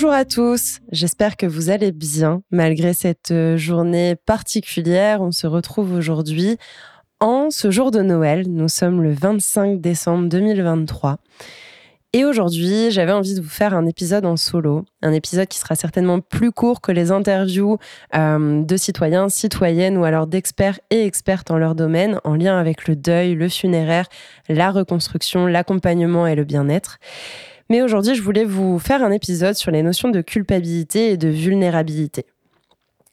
Bonjour à tous, j'espère que vous allez bien malgré cette euh, journée particulière. On se retrouve aujourd'hui en ce jour de Noël. Nous sommes le 25 décembre 2023. Et aujourd'hui, j'avais envie de vous faire un épisode en solo, un épisode qui sera certainement plus court que les interviews euh, de citoyens, citoyennes ou alors d'experts et expertes en leur domaine en lien avec le deuil, le funéraire, la reconstruction, l'accompagnement et le bien-être. Mais aujourd'hui, je voulais vous faire un épisode sur les notions de culpabilité et de vulnérabilité.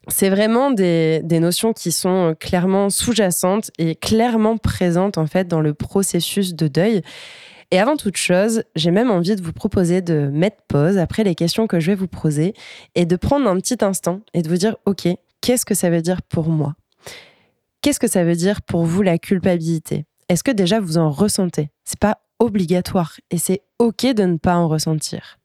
C'est vraiment des, notions qui sont clairement sous-jacentes et clairement présentes en fait dans le processus de deuil. Et avant toute chose, j'ai même envie de vous proposer de mettre pause après les questions que je vais vous poser et de prendre un petit instant et de vous dire, OK, qu'est-ce que ça veut dire pour moi? Qu'est-ce que ça veut dire pour vous la culpabilité? Est-ce que déjà vous en ressentez? C'est pas obligatoire et c'est OK de ne pas en ressentir.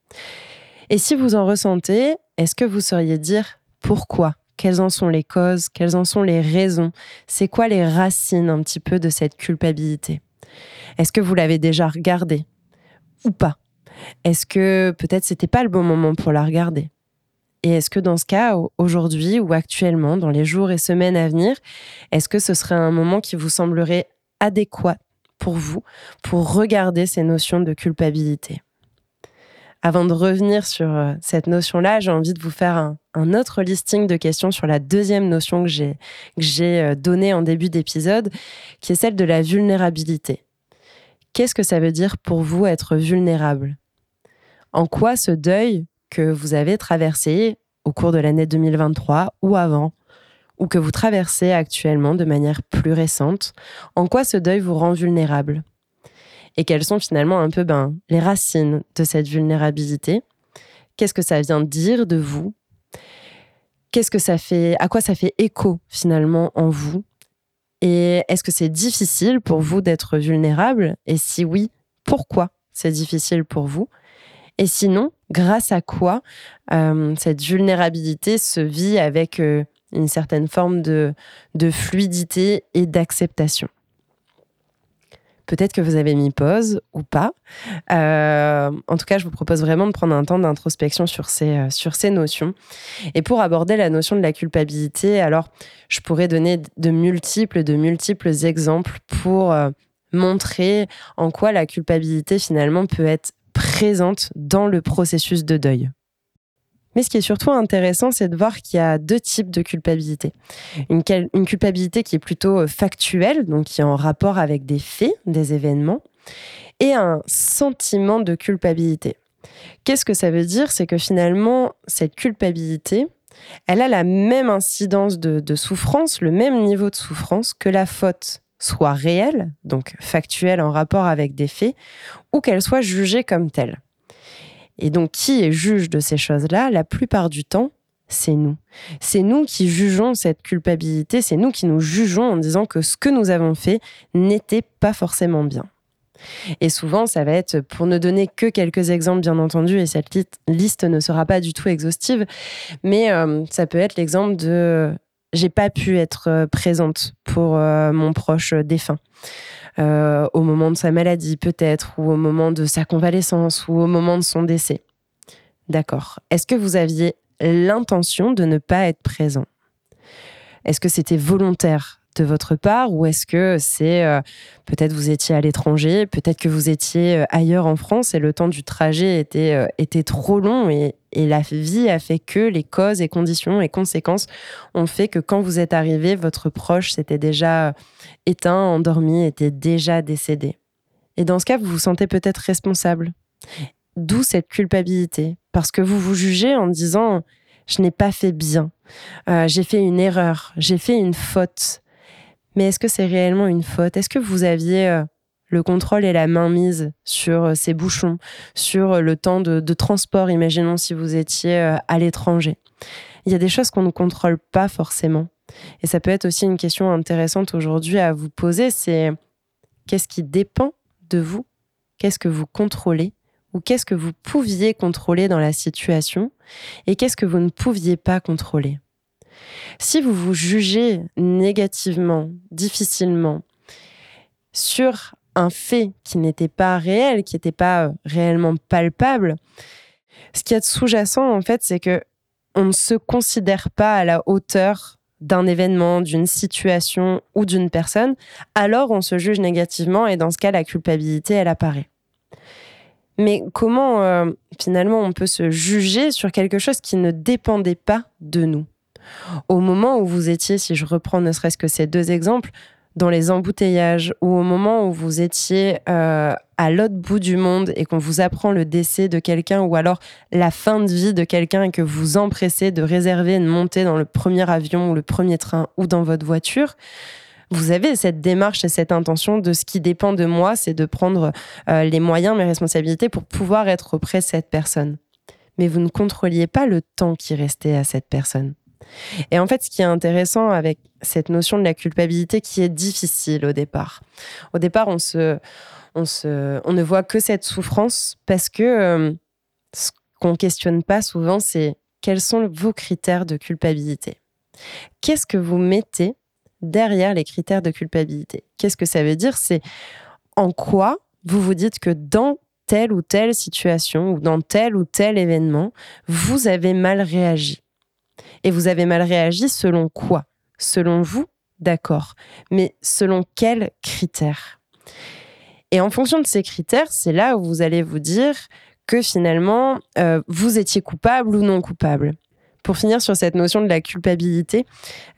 Et si vous en ressentez, est-ce que vous sauriez dire pourquoi? Quelles en sont les causes? Quelles en sont les raisons? C'est quoi les racines un petit peu de cette culpabilité? Est-ce que vous l'avez déjà regardé ou pas? Est-ce que peut-être c'était pas le bon moment pour la regarder? Et est-ce que dans ce cas, aujourd'hui ou actuellement, dans les jours et semaines à venir, est-ce que ce serait un moment qui vous semblerait adéquat pour vous pour regarder ces notions de culpabilité avant de revenir sur euh, cette notion-là, j'ai envie de vous faire un, autre listing de questions sur la deuxième notion que j'ai euh, donnée en début d'épisode, qui est celle de la vulnérabilité. Qu'est-ce que ça veut dire pour vous être vulnérable? En quoi ce deuil que vous avez traversé au cours de l'année 2023 ou avant, ou que vous traversez actuellement de manière plus récente, en quoi ce deuil vous rend vulnérable? Et quelles sont finalement un peu ben, les racines de cette vulnérabilité? Qu'est-ce que ça vient dire de vous? Qu'est-ce que ça fait À quoi ça fait écho finalement en vous? Et est-ce que c'est difficile pour vous d'être vulnérable? Et si oui, pourquoi c'est difficile pour vous? Et sinon, grâce à quoi euh, cette vulnérabilité se vit avec euh, une certaine forme de fluidité et d'acceptation Peut-être que vous avez mis pause ou pas. Euh, en tout cas, je vous propose vraiment de prendre un temps d'introspection sur ces, euh, sur ces notions. Et pour aborder la notion de la culpabilité, alors je pourrais donner de multiples, de multiples exemples pour euh, montrer en quoi la culpabilité finalement peut être présente dans le processus de deuil. Mais ce qui est surtout intéressant, c'est de voir qu'il y a deux types de culpabilité. Une, culpabilité qui est plutôt euh, factuelle, donc qui est en rapport avec des faits, des événements, et un sentiment de culpabilité. Qu'est-ce que ça veut dire? C'est que finalement, cette culpabilité, elle a la même incidence de, de souffrance, le même niveau de souffrance que la faute soit réelle, donc factuelle en rapport avec des faits, ou qu'elle soit jugée comme telle. Et donc, qui est juge de ces choses-là? La plupart du temps, c'est nous. C'est nous qui jugeons cette culpabilité, c'est nous qui nous jugeons en disant que ce que nous avons fait n'était pas forcément bien. Et souvent, ça va être, pour ne donner que quelques exemples, bien entendu, et cette liste ne sera pas du tout exhaustive, mais euh, ça peut être l'exemple de j'ai pas pu être euh, présente pour euh, mon proche défunt. Euh, au moment de sa maladie peut-être, ou au moment de sa convalescence, ou au moment de son décès. D'accord. Est-ce que vous aviez l'intention de ne pas être présent? Est-ce que c'était volontaire de votre part ou est-ce que c'est euh, peut-être vous étiez à l'étranger, peut-être que vous étiez euh, ailleurs en France et le temps du trajet était, était trop long et, et, la vie a fait que les causes et conditions et conséquences ont fait que quand vous êtes arrivé, votre proche s'était déjà éteint, endormi, était déjà décédé. Et dans ce cas, vous vous sentez peut-être responsable. D'où cette culpabilité, parce que vous vous jugez en disant je n'ai pas fait bien, j'ai fait une erreur, j'ai fait une faute. Mais est-ce que c'est réellement une faute? Est-ce que vous aviez euh, le contrôle et la mainmise sur euh, ces bouchons, sur euh, le temps de, transport, imaginons si vous étiez à l'étranger. Il y a des choses qu'on ne contrôle pas forcément. Et ça peut être aussi une question intéressante aujourd'hui à vous poser, c'est qu'est-ce qui dépend de vous? Qu'est-ce que vous contrôlez? Ou qu'est-ce que vous pouviez contrôler dans la situation? Et qu'est-ce que vous ne pouviez pas contrôler? Si vous vous jugez négativement, difficilement, sur un fait qui n'était pas réel, qui n'était pas euh, réellement palpable, Ce qui est sous-jacent, en fait, c'est que on ne se considère pas à la hauteur d'un événement, d'une situation ou d'une personne, alors on se juge négativement et dans ce cas, la culpabilité, elle apparaît. Mais comment euh, finalement on peut se juger sur quelque chose qui ne dépendait pas de nous? Au moment où vous étiez, si je reprends ne serait-ce que ces deux exemples, dans les embouteillages ou au moment où vous étiez euh, à l'autre bout du monde et qu'on vous apprend le décès de quelqu'un ou alors la fin de vie de quelqu'un et que vous empressez de réserver une montée dans le premier avion ou le premier train ou dans votre voiture, vous avez cette démarche et cette intention de ce qui dépend de moi, c'est de prendre euh, les moyens, mes responsabilités pour pouvoir être auprès de cette personne. Mais vous ne contrôliez pas le temps qui restait à cette personne. Et en fait, ce qui est intéressant avec cette notion de la culpabilité qui est difficile au départ. Au départ, on, se, on, se, on ne voit que cette souffrance parce que euh, ce qu'on questionne pas souvent, c'est quels sont vos critères de culpabilité. Qu'est-ce que vous mettez derrière les critères de culpabilité? Qu'est-ce que ça veut dire? C'est en quoi vous vous dites que dans telle ou telle situation ou dans tel ou tel événement, vous avez mal réagi? Et vous avez mal réagi selon quoi? Selon vous D'accord. Mais selon quels critères? Et en fonction de ces critères, c'est là où vous allez vous dire que finalement, euh, vous étiez coupable ou non coupable. Pour finir sur cette notion de la culpabilité,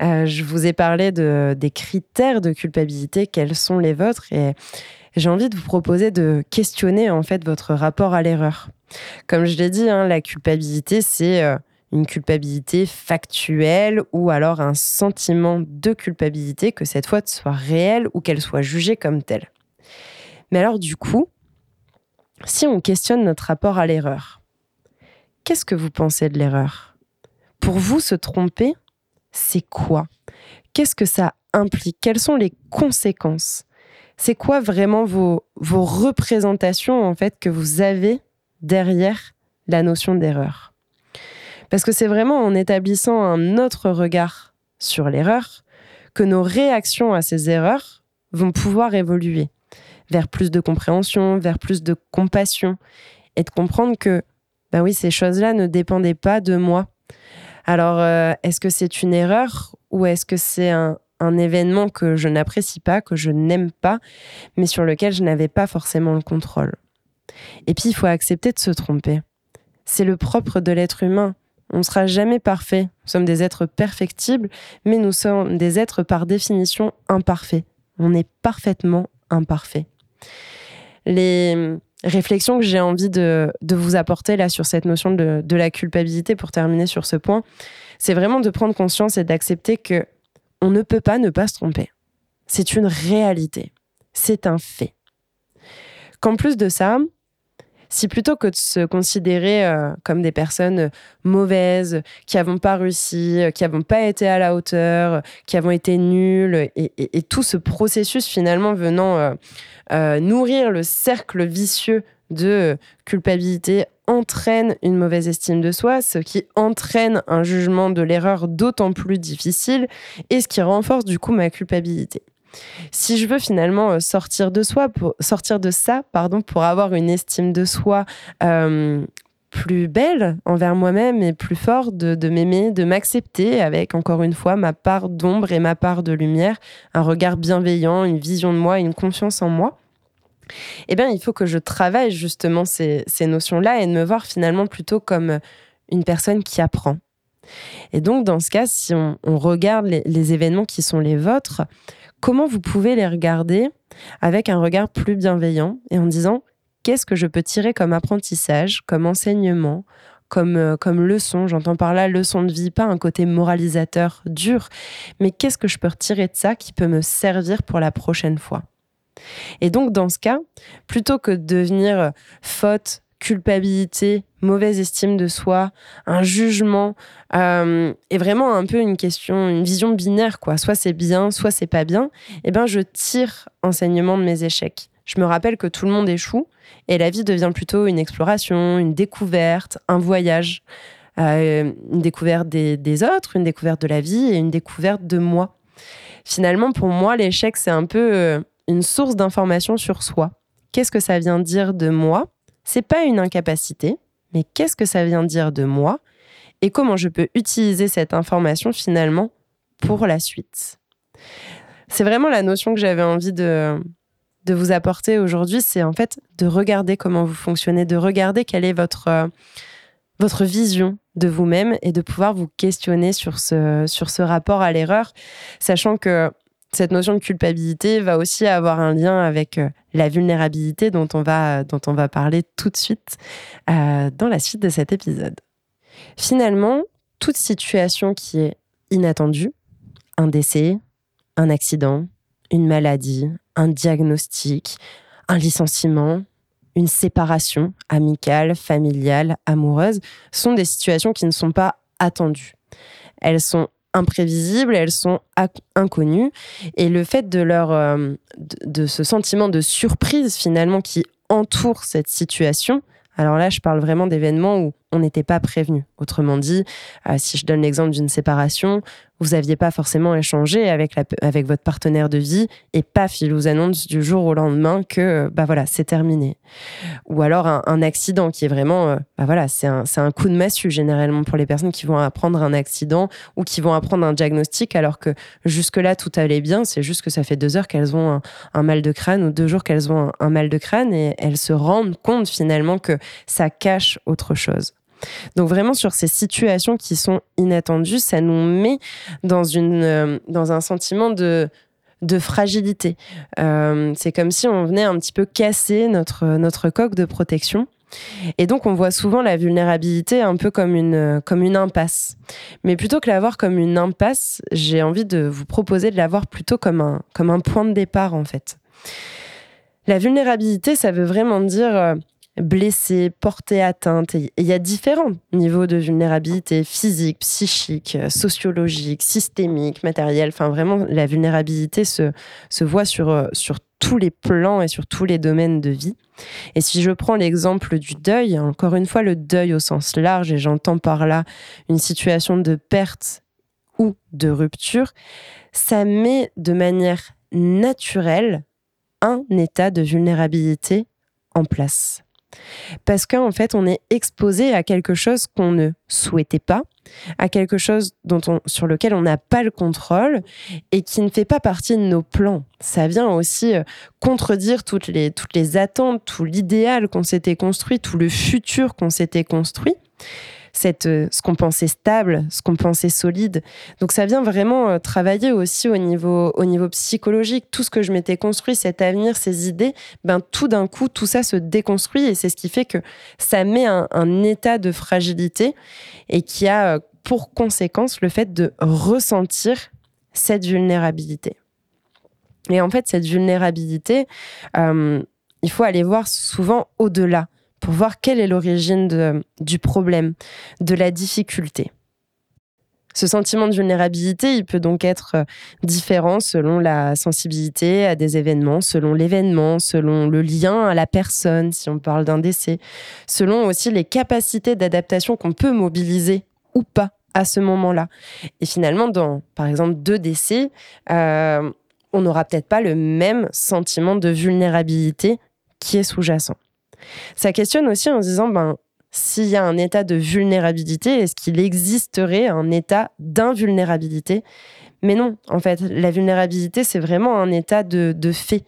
euh, je vous ai parlé de, des critères de culpabilité, quels sont les vôtres, et j'ai envie de vous proposer de questionner en fait votre rapport à l'erreur. Comme je l'ai dit, hein, la culpabilité, c'est euh, une culpabilité factuelle ou alors un sentiment de culpabilité, que cette faute soit réelle ou qu'elle soit jugée comme telle. Mais alors du coup, si on questionne notre rapport à l'erreur, qu'est-ce que vous pensez de l'erreur? Pour vous, se tromper, c'est quoi? Qu'est-ce que ça implique? Quelles sont les conséquences? C'est quoi vraiment vos, vos représentations en fait que vous avez derrière la notion d'erreur? Parce que c'est vraiment en établissant un autre regard sur l'erreur que nos réactions à ces erreurs vont pouvoir évoluer vers plus de compréhension, vers plus de compassion et de comprendre que, ben oui, ces choses-là ne dépendaient pas de moi. Alors, euh, est-ce que c'est une erreur ou est-ce que c'est un, un événement que je n'apprécie pas, que je n'aime pas, mais sur lequel je n'avais pas forcément le contrôle? Et puis, il faut accepter de se tromper. C'est le propre de l'être humain. On ne sera jamais parfait. Nous sommes des êtres perfectibles, mais nous sommes des êtres par définition imparfaits. On est parfaitement imparfait. Les réflexions que j'ai envie de, vous apporter là sur cette notion de, de la culpabilité pour terminer sur ce point, c'est vraiment de prendre conscience et d'accepter que on ne peut pas ne pas se tromper. C'est une réalité. C'est un fait. Qu'en plus de ça, si plutôt que de se considérer euh, comme des personnes mauvaises, qui n'avons pas réussi, euh, qui n'avons pas été à la hauteur, qui avons été nuls, et, tout ce processus finalement venant euh, nourrir le cercle vicieux de culpabilité entraîne une mauvaise estime de soi, ce qui entraîne un jugement de l'erreur d'autant plus difficile et ce qui renforce du coup ma culpabilité. Si je veux finalement euh, sortir de soi, sortir de ça, pardon, pour avoir une estime de soi euh, plus belle envers moi-même et plus forte, de, m'aimer, de m'accepter avec, encore une fois, ma part d'ombre et ma part de lumière, un regard bienveillant, une vision de moi, une confiance en moi, eh bien, il faut que je travaille justement ces, notions-là et de me voir finalement plutôt comme une personne qui apprend. Et donc, dans ce cas, si on, regarde les événements qui sont les vôtres, comment vous pouvez les regarder avec un regard plus bienveillant et en disant qu'est-ce que je peux tirer comme apprentissage, comme enseignement, comme, euh, comme leçon? J'entends par là leçon de vie, pas un côté moralisateur dur, mais qu'est-ce que je peux retirer de ça qui peut me servir pour la prochaine fois? Et donc, dans ce cas, plutôt que de devenir faute, culpabilité, mauvaise estime de soi, un jugement, euh, et vraiment un peu une question, une vision binaire, quoi. Soit c'est bien, soit c'est pas bien. Eh ben, je tire enseignement de mes échecs. Je me rappelle que tout le monde échoue et la vie devient plutôt une exploration, une découverte, un voyage, euh, une découverte des, autres, une découverte de la vie et une découverte de moi. Finalement, pour moi, l'échec, c'est un peu euh, une source d'information sur soi. Qu'est-ce que ça vient dire de moi? C'est pas une incapacité, mais qu'est-ce que ça vient dire de moi et comment je peux utiliser cette information finalement pour la suite? C'est vraiment la notion que j'avais envie de, de vous apporter aujourd'hui, c'est en fait de regarder comment vous fonctionnez, de regarder quelle est votre, euh, votre vision de vous-même et de pouvoir vous questionner sur ce, sur ce rapport à l'erreur, sachant que cette notion de culpabilité va aussi avoir un lien avec euh, la vulnérabilité dont on va, dont on va parler tout de suite euh, dans la suite de cet épisode. Finalement, toute situation qui est inattendue, un décès, un accident, une maladie, un diagnostic, un licenciement, une séparation amicale, familiale, amoureuse, sont des situations qui ne sont pas attendues. Elles sont imprévisibles, elles sont inconnues, et le fait de leur, euh, de ce sentiment de surprise finalement qui entoure cette situation, alors là, je parle vraiment d'événements où on n'était pas prévenu. Autrement dit, euh, si je donne l'exemple d'une séparation, vous n'aviez pas forcément échangé avec, avec votre partenaire de vie et paf, il vous annonce du jour au lendemain que bah voilà, c'est terminé. Ou alors un, accident qui est vraiment, euh, bah voilà, c'est un, un, coup de massue généralement pour les personnes qui vont apprendre un accident ou qui vont apprendre un diagnostic alors que jusque-là tout allait bien, c'est juste que ça fait deux heures qu'elles ont un, mal de crâne ou deux jours qu'elles ont un mal de crâne et elles se rendent compte finalement que ça cache autre chose. Donc vraiment sur ces situations qui sont inattendues, ça nous met dans, une, euh, dans un sentiment de, de fragilité. Euh, c'est comme si on venait un petit peu casser notre, notre coque de protection. Et donc, on voit souvent la vulnérabilité un peu comme une, comme une impasse. Mais plutôt que la voir comme une impasse, j'ai envie de vous proposer de la voir plutôt comme un, comme un point de départ, en fait. La vulnérabilité, ça veut vraiment dire euh, blessé, porté atteinte. il y a différents niveaux de vulnérabilité physique, psychique, euh, sociologique, systémique, matérielle. Enfin, vraiment, la vulnérabilité se, se voit sur, euh, sur tous les plans et sur tous les domaines de vie. Et si je prends l'exemple du deuil, encore une fois, le deuil au sens large, et j'entends par là une situation de perte ou de rupture, ça met de manière naturelle un état de vulnérabilité en place. Parce qu'en fait, on est exposé à quelque chose qu'on ne souhaitait pas, à quelque chose dont on, sur lequel on n'a pas le contrôle et qui ne fait pas partie de nos plans. Ça vient aussi euh, contredire toutes les, toutes les attentes, tout l'idéal qu'on s'était construit, tout le futur qu'on s'était construit cette, euh, ce qu'on pensait stable, ce qu'on pensait solide. Donc ça vient vraiment euh, travailler aussi au niveau, au niveau psychologique. Tout ce que je m'étais construit, cet avenir, ces idées, ben, tout d'un coup, tout ça se déconstruit et c'est ce qui fait que ça met un, un état de fragilité et qui a euh, pour conséquence le fait de ressentir cette vulnérabilité. Et en fait, cette vulnérabilité, il faut aller voir souvent au-delà pour voir quelle est l'origine du problème, de la difficulté. Ce sentiment de vulnérabilité, il peut donc être euh, différent selon la sensibilité à des événements, selon l'événement, selon le lien à la personne, si on parle d'un décès, selon aussi les capacités d'adaptation qu'on peut mobiliser ou pas à ce moment-là. Et finalement, dans, par exemple, deux décès, euh, on n'aura peut-être pas le même sentiment de vulnérabilité qui est sous-jacent. Ça questionne aussi en se disant, ben, s'il y a un état de vulnérabilité, est-ce qu'il existerait un état d'invulnérabilité? Mais non, en fait, la vulnérabilité, c'est vraiment un état de, fait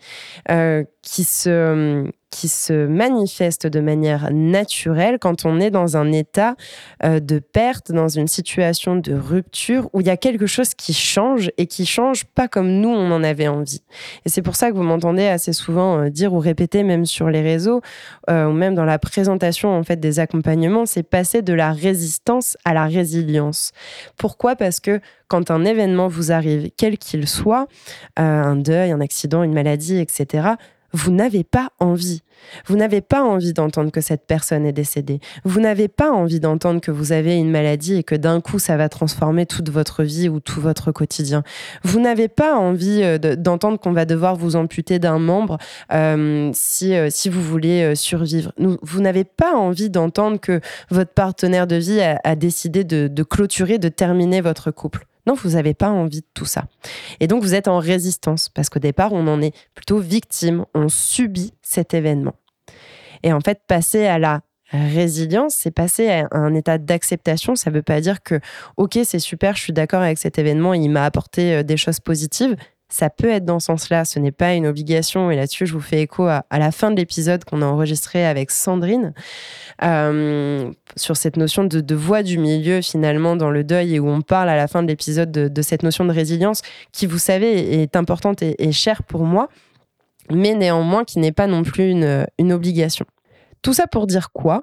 euh, qui, se, qui se manifeste de manière naturelle quand on est dans un état euh, de perte, dans une situation de rupture où il y a quelque chose qui change et qui change pas comme nous on en avait envie. Et c'est pour ça que vous m'entendez assez souvent euh, dire ou répéter même sur les réseaux ou même dans la présentation en fait des accompagnements, c'est passer de la résistance à la résilience. Pourquoi? Parce que quand un événement vous arrive, quel qu'il soit, euh, un deuil, un accident, une maladie, etc., vous n'avez pas envie. Vous n'avez pas envie d'entendre que cette personne est décédée. Vous n'avez pas envie d'entendre que vous avez une maladie et que d'un coup ça va transformer toute votre vie ou tout votre quotidien. Vous n'avez pas envie euh, d'entendre qu'on va devoir vous amputer d'un membre euh, si, si vous voulez survivre. Vous n'avez pas envie d'entendre que votre partenaire de vie a, décidé de clôturer, de terminer votre couple. Non, vous n'avez pas envie de tout ça. Et donc, vous êtes en résistance parce qu'au départ, on en est plutôt victime, on subit cet événement. Et en fait, passer à la résilience, c'est passer à un état d'acceptation. Ça ne veut pas dire que, ok, c'est super, je suis d'accord avec cet événement, il m'a apporté euh, des choses positives. Ça peut être dans ce sens-là, ce n'est pas une obligation. Et là-dessus, je vous fais écho à, la fin de l'épisode qu'on a enregistré avec Sandrine euh, sur cette notion de, voix du milieu finalement dans le deuil et où on parle à la fin de l'épisode de, cette notion de résilience qui, vous savez, est importante et chère pour moi, mais néanmoins qui n'est pas non plus une obligation. Tout ça pour dire quoi?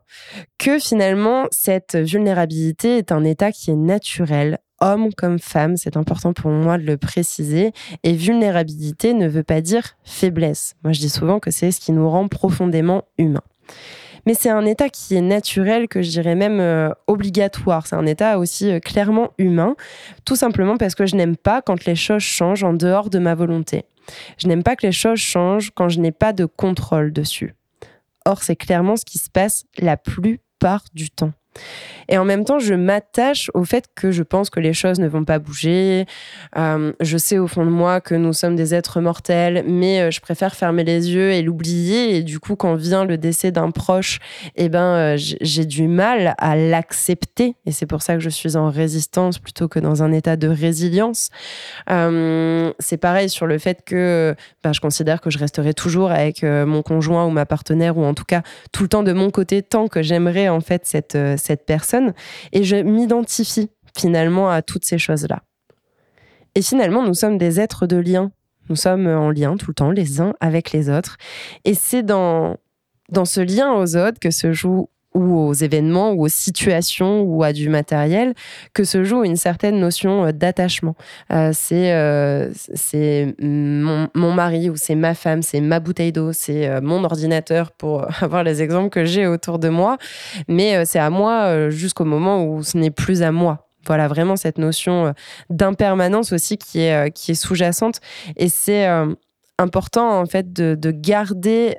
Que finalement, cette vulnérabilité est un état qui est naturel, homme comme femme, c'est important pour moi de le préciser. Et vulnérabilité ne veut pas dire faiblesse. Moi, je dis souvent que c'est ce qui nous rend profondément humains. Mais c'est un état qui est naturel, que je dirais même euh, obligatoire. C'est un état aussi euh, clairement humain, tout simplement parce que je n'aime pas quand les choses changent en dehors de ma volonté. Je n'aime pas que les choses changent quand je n'ai pas de contrôle dessus. Or, c'est clairement ce qui se passe la plupart du temps. Et en même temps, je m'attache au fait que je pense que les choses ne vont pas bouger. Euh, je sais au fond de moi que nous sommes des êtres mortels, mais euh, je préfère fermer les yeux et l'oublier. Et du coup, quand vient le décès d'un proche, eh ben, euh, j'ai du mal à l'accepter. Et c'est pour ça que je suis en résistance plutôt que dans un état de résilience. c'est pareil sur le fait que ben, je considère que je resterai toujours avec mon conjoint ou ma partenaire, ou en tout cas tout le temps de mon côté, tant que j'aimerais en fait cette, cette personne et je m'identifie finalement à toutes ces choses-là. Et finalement, nous sommes des êtres de lien. Nous sommes en lien tout le temps, les uns avec les autres. Et c'est dans, dans ce lien aux autres que se joue ou aux événements ou aux situations ou à du matériel que se joue une certaine notion euh, d'attachement. Euh, c'est euh, mon, mari ou c'est ma femme, c'est ma bouteille d'eau, c'est mon ordinateur pour avoir les exemples que j'ai autour de moi, mais c'est à moi jusqu'au moment où ce n'est plus à moi. Voilà vraiment cette notion d'impermanence aussi qui est, qui est sous-jacente et c'est important en fait de garder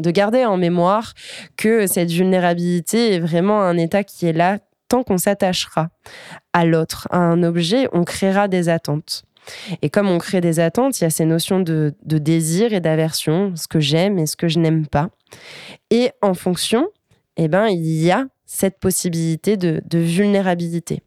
de garder en mémoire que cette vulnérabilité est vraiment un état qui est là tant qu'on s'attachera à l'autre, à un objet, on créera des attentes. Et comme on crée des attentes, il y a ces notions de, désir et d'aversion, ce que j'aime et ce que je n'aime pas. Et en fonction, eh ben, il y a cette possibilité de, de vulnérabilité.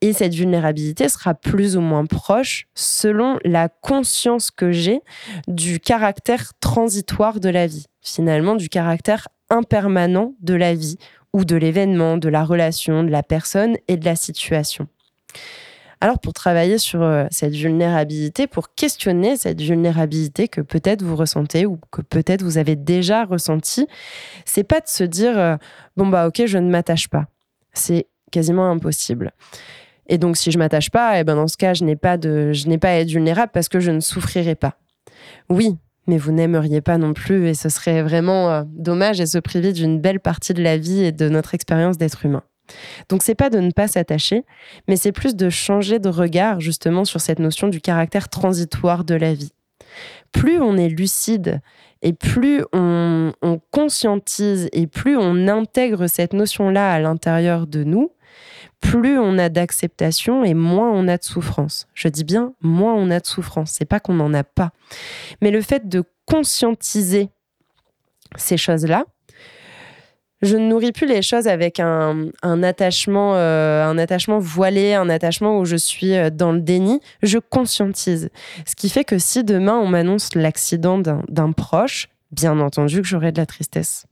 Et cette vulnérabilité sera plus ou moins proche selon la conscience que j'ai du caractère transitoire de la vie, finalement du caractère impermanent de la vie ou de l'événement, de la relation, de la personne et de la situation. Alors pour travailler sur euh, cette vulnérabilité, pour questionner cette vulnérabilité que peut-être vous ressentez ou que peut-être vous avez déjà ressenti, c'est pas de se dire euh, bon bah OK, je ne m'attache pas. C'est quasiment impossible. Et donc, si je m'attache pas, et eh ben dans ce cas, je n'ai pas de, je n'ai pas à être vulnérable parce que je ne souffrirai pas. Oui, mais vous n'aimeriez pas non plus, et ce serait vraiment euh, dommage et se priver d'une belle partie de la vie et de notre expérience d'être humain. Donc, c'est pas de ne pas s'attacher, mais c'est plus de changer de regard justement sur cette notion du caractère transitoire de la vie. Plus on est lucide et plus on, on conscientise et plus on intègre cette notion-là à l'intérieur de nous, plus on a d'acceptation et moins on a de souffrance. Je dis bien moins on a de souffrance, c'est pas qu'on n'en a pas. Mais le fait de conscientiser ces choses-là, je ne nourris plus les choses avec un, attachement, euh, un attachement voilé, un attachement où je suis euh, dans le déni. Je conscientise. Ce qui fait que si demain on m'annonce l'accident d'un proche, bien entendu que j'aurai de la tristesse.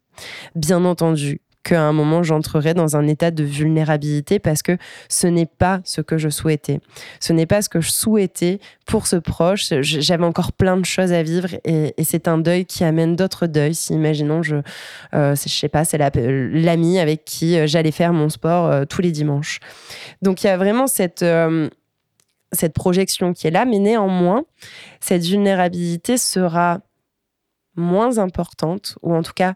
Bien entendu qu'à un moment j'entrerai dans un état de vulnérabilité parce que ce n'est pas ce que je souhaitais. Ce n'est pas ce que je souhaitais pour ce proche. J'avais encore plein de choses à vivre et, c'est un deuil qui amène d'autres deuils. Si imaginons, je, euh, sais pas, c'est l'ami avec qui euh, j'allais faire mon sport euh, tous les dimanches. Donc il y a vraiment cette cette projection qui est là, mais néanmoins, cette vulnérabilité sera moins importante, ou en tout cas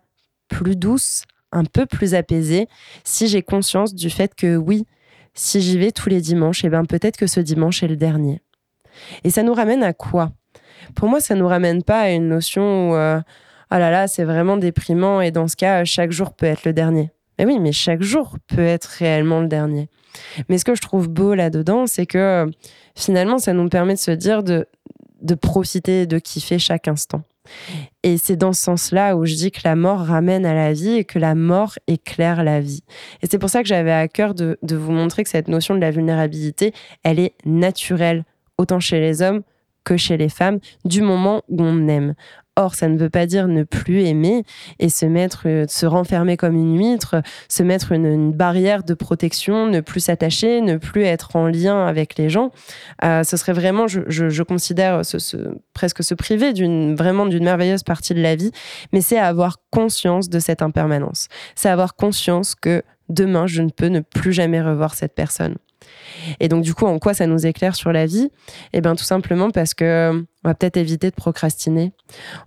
plus douce un peu plus apaisée si j'ai conscience du fait que oui, si j'y vais tous les dimanches, et eh ben peut-être que ce dimanche est le dernier. Et ça nous ramène à quoi? Pour moi, ça nous ramène pas à une notion où euh, oh là là, c'est vraiment déprimant et dans ce cas, chaque jour peut être le dernier. Mais oui, mais chaque jour peut être réellement le dernier. Mais ce que je trouve beau là-dedans, c'est que finalement, ça nous permet de se dire de, de profiter, de kiffer chaque instant. Et c'est dans ce sens-là où je dis que la mort ramène à la vie et que la mort éclaire la vie. Et c'est pour ça que j'avais à cœur de, vous montrer que cette notion de la vulnérabilité, elle est naturelle, autant chez les hommes que chez les femmes, du moment où on aime. Or, ça ne veut pas dire ne plus aimer et se mettre, euh, se renfermer comme une huître, se mettre une, barrière de protection, ne plus s'attacher, ne plus être en lien avec les gens. Euh, ce serait vraiment, je, considère, presque se priver d'une vraiment d'une merveilleuse partie de la vie, mais c'est avoir conscience de cette impermanence. C'est avoir conscience que demain, je ne peux ne plus jamais revoir cette personne. Et donc, du coup, en quoi ça nous éclaire sur la vie? Eh bien, tout simplement parce que on va peut-être éviter de procrastiner.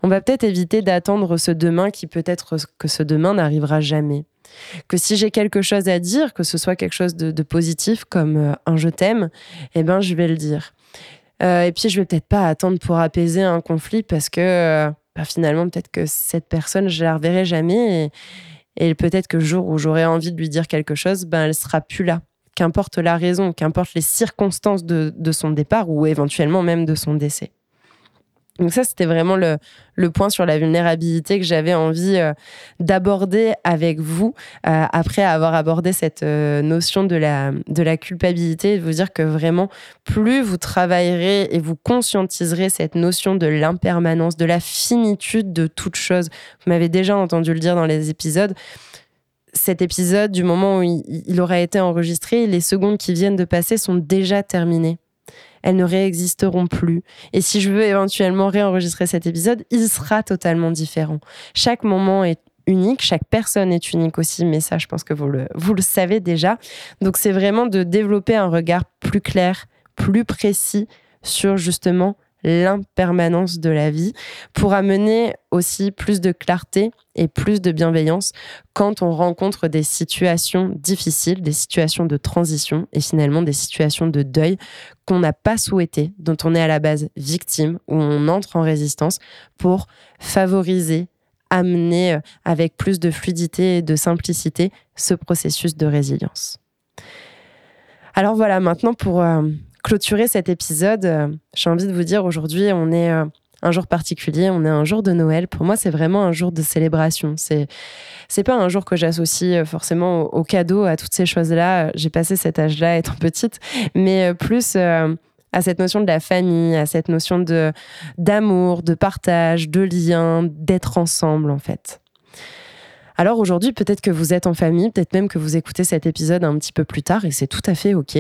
On va peut-être éviter d'attendre ce demain qui peut-être que ce demain n'arrivera jamais. Que si j'ai quelque chose à dire, que ce soit quelque chose de, positif comme euh, un je t'aime, eh ben, je vais le dire. Euh, et puis, je vais peut-être pas attendre pour apaiser un conflit parce que euh, bah, finalement, peut-être que cette personne, je la reverrai jamais. Et, peut-être que le jour où j'aurai envie de lui dire quelque chose, ben, elle sera plus là qu'importe la raison, qu'importe les circonstances de, son départ ou éventuellement même de son décès. Donc ça, c'était vraiment le, point sur la vulnérabilité que j'avais envie euh, d'aborder avec vous euh, après avoir abordé cette euh, notion de la, de la culpabilité de vous dire que vraiment, plus vous travaillerez et vous conscientiserez cette notion de l'impermanence, de la finitude de toute chose. Vous m'avez déjà entendu le dire dans les épisodes cet épisode, du moment où il, aura été enregistré, les secondes qui viennent de passer sont déjà terminées. Elles ne réexisteront plus. Et si je veux éventuellement réenregistrer cet épisode, il sera totalement différent. Chaque moment est unique, chaque personne est unique aussi, mais ça, je pense que vous le, vous le savez déjà. Donc, c'est vraiment de développer un regard plus clair, plus précis sur justement l'impermanence de la vie pour amener aussi plus de clarté et plus de bienveillance quand on rencontre des situations difficiles, des situations de transition et finalement des situations de deuil qu'on n'a pas souhaité, dont on est à la base victime, où on entre en résistance pour favoriser, amener euh, avec plus de fluidité et de simplicité ce processus de résilience. Alors voilà, maintenant pour euh, clôturer cet épisode, euh, j'ai envie de vous dire aujourd'hui, on est euh, un jour particulier, on est un jour de Noël. Pour moi, c'est vraiment un jour de célébration. C'est c'est pas un jour que j'associe euh, forcément au, cadeau, à toutes ces choses-là. J'ai passé cet âge-là étant petite, mais plus à cette notion de la famille, à cette notion de d'amour, de partage, de lien, d'être ensemble en fait. Alors aujourd'hui, peut-être que vous êtes en famille, peut-être même que vous écoutez cet épisode un petit peu plus tard et c'est tout à fait OK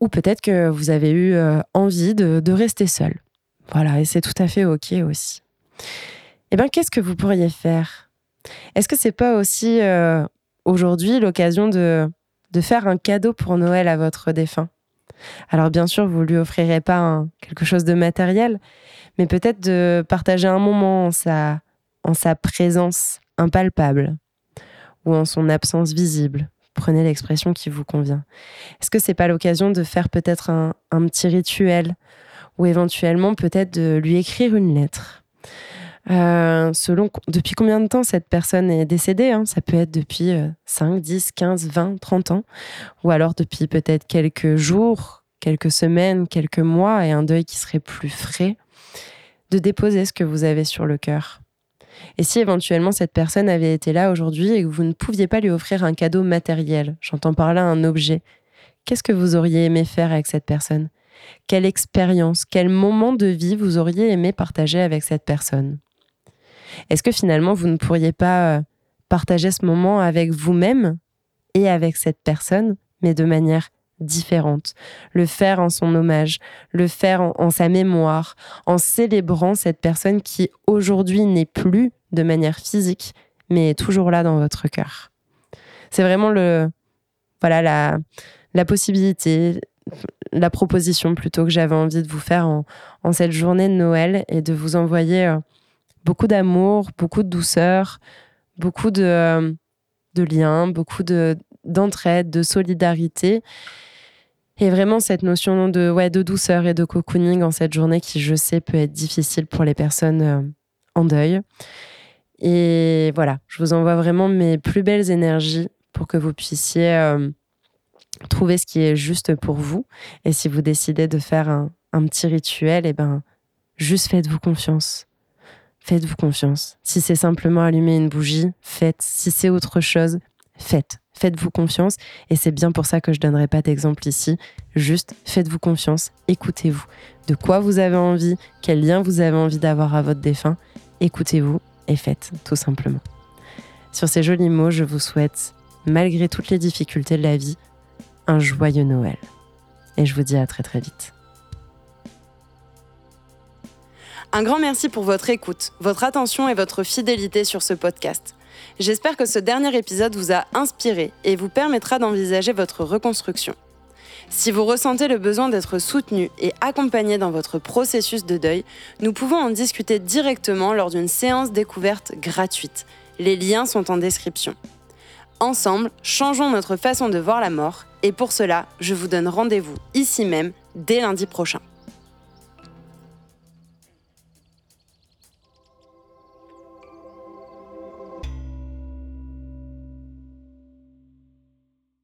ou peut-être que vous avez eu euh, envie de, rester seul. Voilà, et c'est tout à fait OK aussi. Eh bien, qu'est-ce que vous pourriez faire? Est-ce que c'est pas aussi euh, aujourd'hui l'occasion de, de faire un cadeau pour Noël à votre défunt? Alors, bien sûr, vous lui offrirez pas quelque chose de matériel, mais peut-être de partager un moment en sa, en sa présence impalpable ou en son absence visible prenez l'expression qui vous convient. Est-ce que c'est pas l'occasion de faire peut-être un, petit rituel ou éventuellement peut-être de lui écrire une lettre? Euh, selon depuis combien de temps cette personne est décédée. Hein? Ça peut être depuis 5, 10, 15, 20, 30 ans, ou alors depuis peut-être quelques jours, quelques semaines, quelques mois, et un deuil qui serait plus frais, de déposer ce que vous avez sur le cœur. Et si éventuellement cette personne avait été là aujourd'hui et que vous ne pouviez pas lui offrir un cadeau matériel, j'entends par là un objet, qu'est-ce que vous auriez aimé faire avec cette personne? Quelle expérience, quel moment de vie vous auriez aimé partager avec cette personne? Est-ce que finalement vous ne pourriez pas euh, partager ce moment avec vous-même et avec cette personne, mais de manière différente, le faire en son hommage, le faire en, sa mémoire, en célébrant cette personne qui aujourd'hui n'est plus de manière physique, mais est toujours là dans votre cœur. C'est vraiment le, voilà la, la possibilité, la proposition plutôt que j'avais envie de vous faire en, en, cette journée de Noël et de vous envoyer euh, beaucoup d'amour, beaucoup de douceur, beaucoup de, euh, de liens, beaucoup de d'entraide, de solidarité et vraiment cette notion de, ouais, de douceur et de cocooning en cette journée qui, je sais, peut être difficile pour les personnes euh, en deuil. Et voilà, je vous envoie vraiment mes plus belles énergies pour que vous puissiez euh, trouver ce qui est juste pour vous. Et si vous décidez de faire un, un petit rituel, et eh ben, juste faites-vous confiance. faites-vous confiance. Si c'est simplement allumer une bougie, faites. Si c'est autre chose, faites. Faites-vous confiance. Et c'est bien pour ça que je ne donnerai pas d'exemple ici. Juste, faites-vous confiance. Écoutez-vous. De quoi vous avez envie, quel lien vous avez envie d'avoir à votre défunt. Écoutez-vous et faites, tout simplement. Sur ces jolis mots, je vous souhaite, malgré toutes les difficultés de la vie, un joyeux Noël. Et je vous dis à très très vite. Un grand merci pour votre écoute, votre attention et votre fidélité sur ce podcast. J'espère que ce dernier épisode vous a inspiré et vous permettra d'envisager votre reconstruction. Si vous ressentez le besoin d'être soutenu et accompagné dans votre processus de deuil, nous pouvons en discuter directement lors d'une séance découverte gratuite. Les liens sont en description. Ensemble, changeons notre façon de voir la mort et pour cela, je vous donne rendez-vous ici même dès lundi prochain.